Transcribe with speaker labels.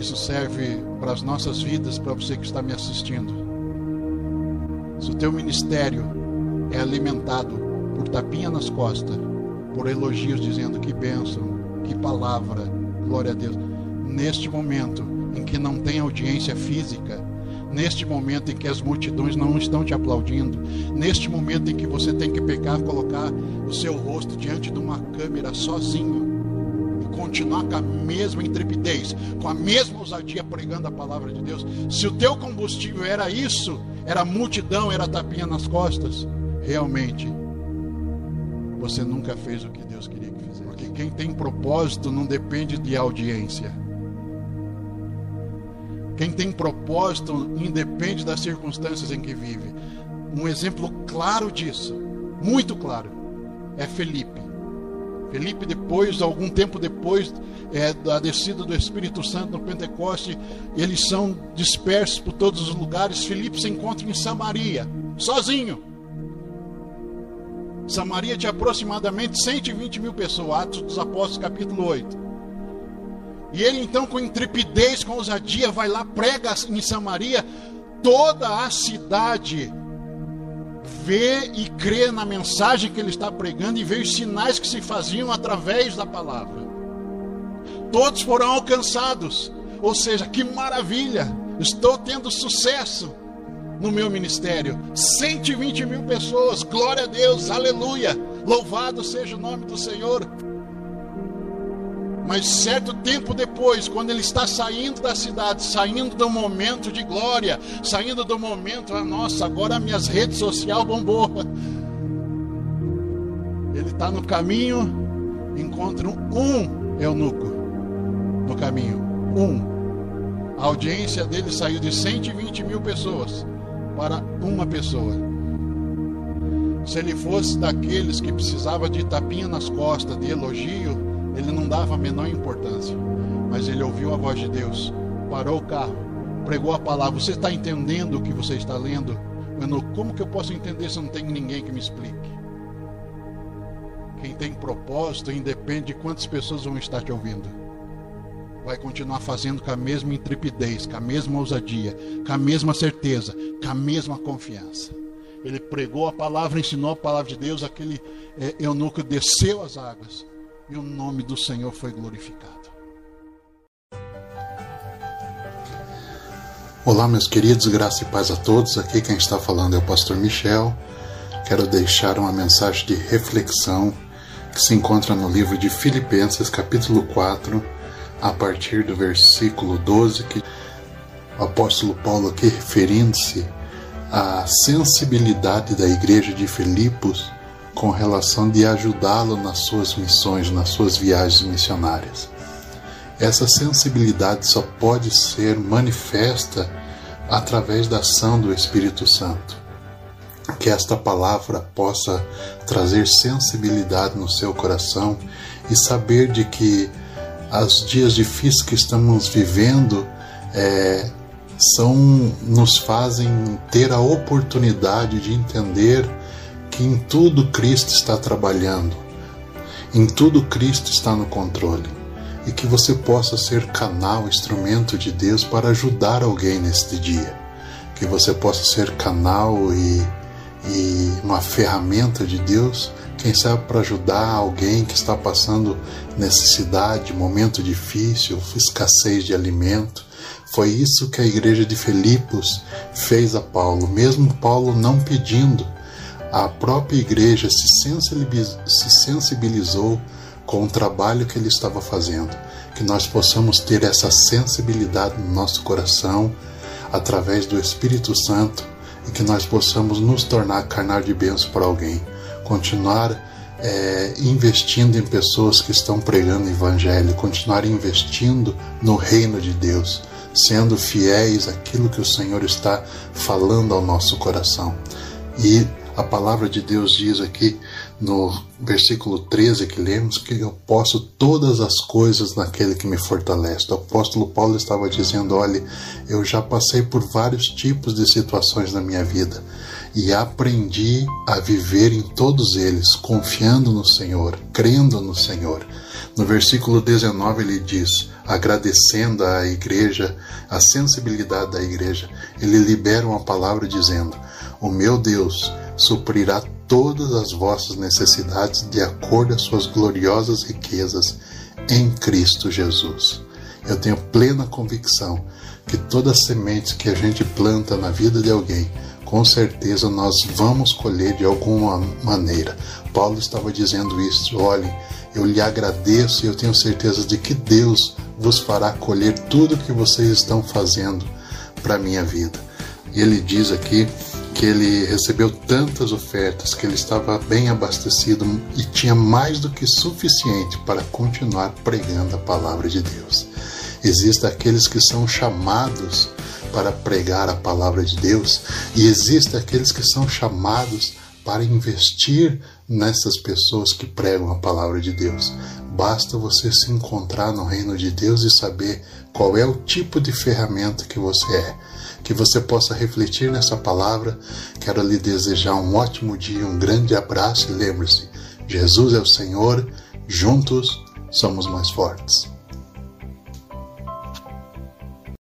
Speaker 1: Isso serve para as nossas vidas, para você que está me assistindo. Se o teu ministério é alimentado por tapinha nas costas, por elogios dizendo que bênção, que palavra, glória a Deus. Neste momento em que não tem audiência física, neste momento em que as multidões não estão te aplaudindo, neste momento em que você tem que pecar, colocar o seu rosto diante de uma câmera sozinho continuar com a mesma intrepidez, com a mesma ousadia pregando a palavra de Deus. Se o teu combustível era isso, era multidão, era tapinha nas costas, realmente você nunca fez o que Deus queria que fizesse. Porque quem tem propósito não depende de audiência. Quem tem propósito independe das circunstâncias em que vive. Um exemplo claro disso, muito claro, é Felipe. Felipe, depois, algum tempo depois é, da descida do Espírito Santo no Pentecoste, eles são dispersos por todos os lugares. Felipe se encontra em Samaria, sozinho. Samaria tinha aproximadamente 120 mil pessoas, Atos dos Apóstolos, capítulo 8. E ele então, com intrepidez, com ousadia, vai lá, prega em Samaria, toda a cidade vê e crê na mensagem que ele está pregando e vê os sinais que se faziam através da palavra. Todos foram alcançados, ou seja, que maravilha, estou tendo sucesso no meu ministério. 120 mil pessoas, glória a Deus, aleluia, louvado seja o nome do Senhor. Mas certo tempo depois, quando ele está saindo da cidade, saindo do momento de glória, saindo do momento, ah, nossa, agora minhas redes sociais bombou. Ele está no caminho, encontra um eunuco no caminho. Um. A audiência dele saiu de 120 mil pessoas para uma pessoa. Se ele fosse daqueles que precisava de tapinha nas costas, de elogio, ele não dava a menor importância. Mas ele ouviu a voz de Deus, parou o carro, pregou a palavra. Você está entendendo o que você está lendo? Mano, como que eu posso entender se não tem ninguém que me explique? Quem tem propósito independe de quantas pessoas vão estar te ouvindo vai continuar fazendo com a mesma intrepidez, com a mesma ousadia, com a mesma certeza, com a mesma confiança. Ele pregou a palavra, ensinou a palavra de Deus, aquele é, eunuco desceu as águas e o nome do Senhor foi glorificado.
Speaker 2: Olá, meus queridos, graça e paz a todos. Aqui quem está falando é o pastor Michel. Quero deixar uma mensagem de reflexão que se encontra no livro de Filipenses, capítulo 4 a partir do versículo 12, que o apóstolo Paulo aqui referindo-se à sensibilidade da igreja de Filipos com relação de ajudá-lo nas suas missões, nas suas viagens missionárias. Essa sensibilidade só pode ser manifesta através da ação do Espírito Santo. Que esta palavra possa trazer sensibilidade no seu coração e saber de que os dias difíceis que estamos vivendo é, são nos fazem ter a oportunidade de entender que em tudo Cristo está trabalhando, em tudo Cristo está no controle e que você possa ser canal, instrumento de Deus para ajudar alguém neste dia, que você possa ser canal e, e uma ferramenta de Deus quem sabe para ajudar alguém que está passando necessidade, momento difícil, escassez de alimento. Foi isso que a igreja de Filipos fez a Paulo, mesmo Paulo não pedindo. A própria igreja se sensibilizou com o trabalho que ele estava fazendo. Que nós possamos ter essa sensibilidade no nosso coração através do Espírito Santo e que nós possamos nos tornar canal de bênção para alguém continuar é, investindo em pessoas que estão pregando o Evangelho, continuar investindo no reino de Deus, sendo fiéis àquilo que o Senhor está falando ao nosso coração. E a palavra de Deus diz aqui no versículo 13 que lemos, que eu posso todas as coisas naquele que me fortalece. O apóstolo Paulo estava dizendo: olha, eu já passei por vários tipos de situações na minha vida e aprendi a viver em todos eles, confiando no Senhor, crendo no Senhor. No versículo 19 ele diz: agradecendo à igreja, a sensibilidade da igreja, ele libera uma palavra dizendo: O meu Deus suprirá todas as vossas necessidades de acordo às suas gloriosas riquezas em Cristo Jesus. Eu tenho plena convicção que toda semente que a gente planta na vida de alguém, com certeza nós vamos colher de alguma maneira. Paulo estava dizendo isso, olhem, eu lhe agradeço e eu tenho certeza de que Deus vos fará colher tudo que vocês estão fazendo para a minha vida. Ele diz aqui que ele recebeu tantas ofertas que ele estava bem abastecido e tinha mais do que suficiente para continuar pregando a palavra de Deus. Existem aqueles que são chamados para pregar a palavra de Deus e existem aqueles que são chamados para investir nessas pessoas que pregam a palavra de Deus. Basta você se encontrar no reino de Deus e saber qual é o tipo de ferramenta que você é que você possa refletir nessa palavra. Quero lhe desejar um ótimo dia, um grande abraço e lembre-se: Jesus é o Senhor, juntos somos mais fortes.